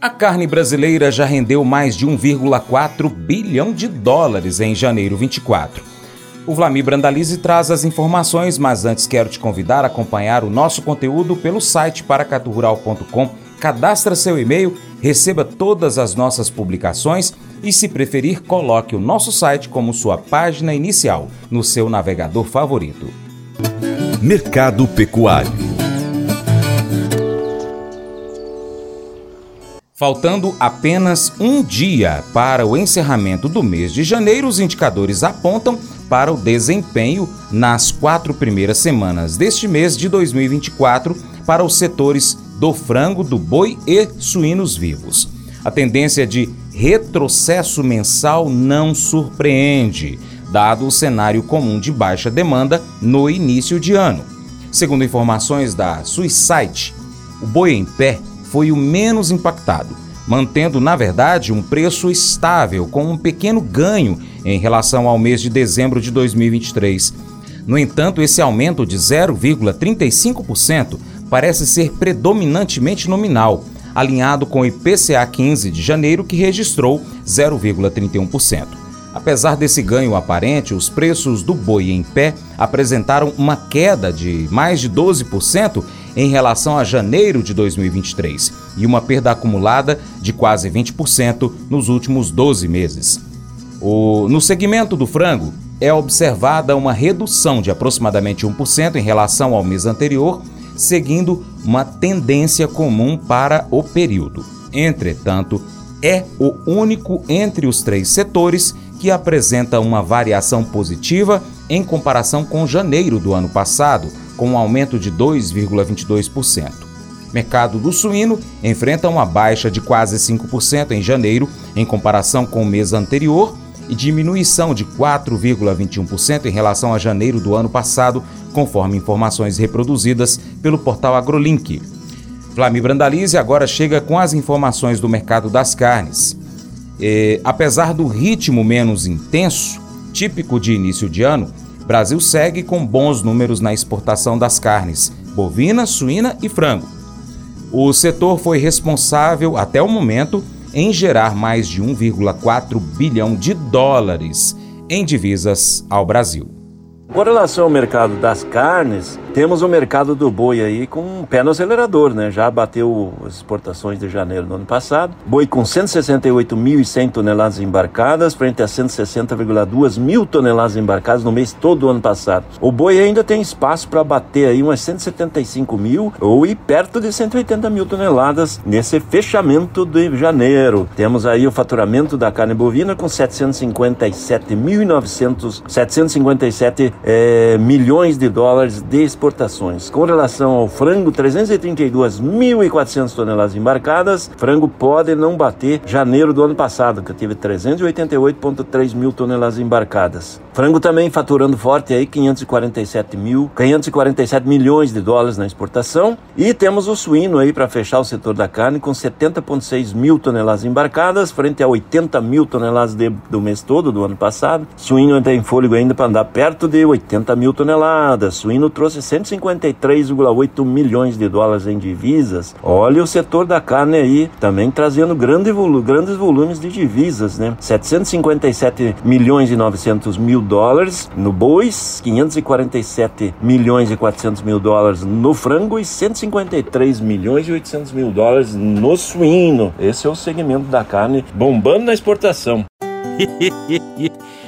A carne brasileira já rendeu mais de 1,4 bilhão de dólares em janeiro 24. O Vlamir Brandalize traz as informações, mas antes quero te convidar a acompanhar o nosso conteúdo pelo site paracaturural.com. Cadastra seu e-mail, receba todas as nossas publicações e, se preferir, coloque o nosso site como sua página inicial no seu navegador favorito. Mercado Pecuário Faltando apenas um dia para o encerramento do mês de janeiro, os indicadores apontam para o desempenho nas quatro primeiras semanas deste mês de 2024 para os setores do frango, do boi e suínos vivos. A tendência de retrocesso mensal não surpreende, dado o cenário comum de baixa demanda no início de ano. Segundo informações da Suicide, o boi em pé foi o menos impactado, mantendo, na verdade, um preço estável, com um pequeno ganho em relação ao mês de dezembro de 2023. No entanto, esse aumento de 0,35% parece ser predominantemente nominal, alinhado com o IPCA 15 de janeiro, que registrou 0,31%. Apesar desse ganho aparente, os preços do boi em pé apresentaram uma queda de mais de 12% em relação a janeiro de 2023 e uma perda acumulada de quase 20% nos últimos 12 meses. O, no segmento do frango, é observada uma redução de aproximadamente 1% em relação ao mês anterior, seguindo uma tendência comum para o período. Entretanto, é o único entre os três setores que apresenta uma variação positiva em comparação com janeiro do ano passado, com um aumento de 2,22%. Mercado do suíno enfrenta uma baixa de quase 5% em janeiro, em comparação com o mês anterior, e diminuição de 4,21% em relação a janeiro do ano passado, conforme informações reproduzidas pelo portal AgroLink. Flamir Brandalize agora chega com as informações do mercado das carnes. Apesar do ritmo menos intenso, típico de início de ano, Brasil segue com bons números na exportação das carnes, bovina, suína e frango. O setor foi responsável, até o momento, em gerar mais de 1,4 bilhão de dólares em divisas ao Brasil. Com relação ao mercado das carnes, temos o mercado do boi aí com um pé no acelerador, né? Já bateu as exportações de janeiro do ano passado. Boi com 168.100 toneladas embarcadas, frente a 160,2 mil toneladas embarcadas no mês todo do ano passado. O boi ainda tem espaço para bater aí umas 175 mil ou ir perto de 180 mil toneladas nesse fechamento de janeiro. Temos aí o faturamento da carne bovina com 757.900, 757 é, milhões de dólares de exportações. Com relação ao frango, 332.400 toneladas embarcadas. Frango pode não bater janeiro do ano passado, que teve 388,3 mil toneladas embarcadas. Frango também faturando forte aí 547 mil, 547 milhões de dólares na exportação. E temos o suíno aí para fechar o setor da carne com 70,6 mil toneladas embarcadas, frente a 80 mil toneladas de, do mês todo do ano passado. Suíno tem fôlego ainda para andar perto de 80 mil toneladas. Suíno trouxe 153,8 milhões de dólares em divisas. Olha o setor da carne aí, também trazendo grande volu grandes volumes de divisas, né? 757 milhões e 900 mil dólares no bois, 547 milhões e 400 mil dólares no frango e 153 milhões e 800 mil dólares no suíno. Esse é o segmento da carne bombando na exportação.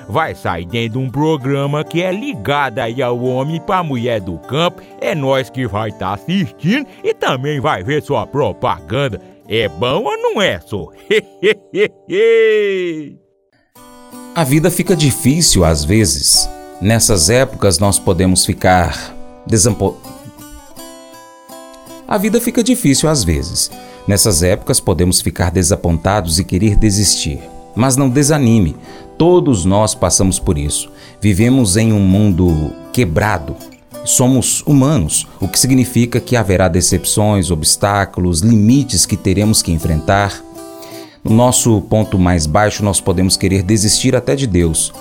vai sair dentro de um programa que é ligado aí ao homem para mulher do campo. É nós que vai estar tá assistindo e também vai ver sua propaganda. É bom ou não é, só? a vida fica difícil às vezes. Nessas épocas nós podemos ficar desampo... A vida fica difícil às vezes. Nessas épocas podemos ficar desapontados e querer desistir. Mas não desanime, todos nós passamos por isso. Vivemos em um mundo quebrado. Somos humanos, o que significa que haverá decepções, obstáculos, limites que teremos que enfrentar. No nosso ponto mais baixo, nós podemos querer desistir até de Deus,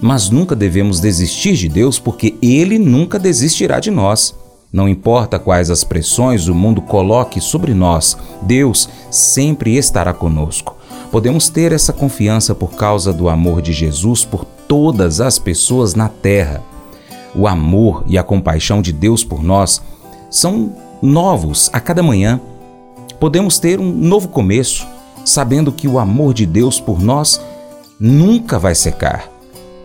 mas nunca devemos desistir de Deus porque Ele nunca desistirá de nós. Não importa quais as pressões o mundo coloque sobre nós, Deus sempre estará conosco. Podemos ter essa confiança por causa do amor de Jesus por todas as pessoas na terra. O amor e a compaixão de Deus por nós são novos a cada manhã. Podemos ter um novo começo, sabendo que o amor de Deus por nós nunca vai secar.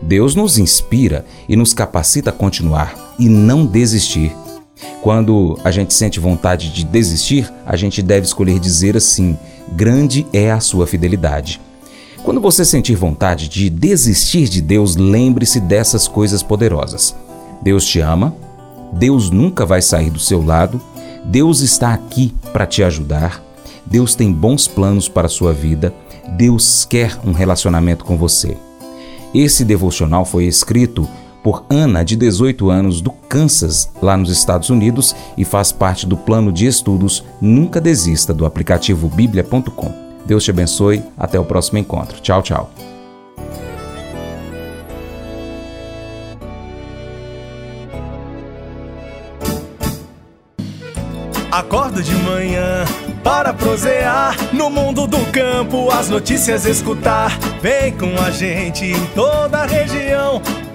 Deus nos inspira e nos capacita a continuar e não desistir. Quando a gente sente vontade de desistir, a gente deve escolher dizer assim: grande é a sua fidelidade. Quando você sentir vontade de desistir de Deus, lembre-se dessas coisas poderosas. Deus te ama, Deus nunca vai sair do seu lado, Deus está aqui para te ajudar, Deus tem bons planos para a sua vida, Deus quer um relacionamento com você. Esse devocional foi escrito por Ana, de 18 anos, do Kansas, lá nos Estados Unidos, e faz parte do plano de estudos Nunca Desista do aplicativo bíblia.com. Deus te abençoe, até o próximo encontro. Tchau, tchau. Acordo de manhã para prosear no mundo do campo, as notícias escutar. Vem com a gente em toda a região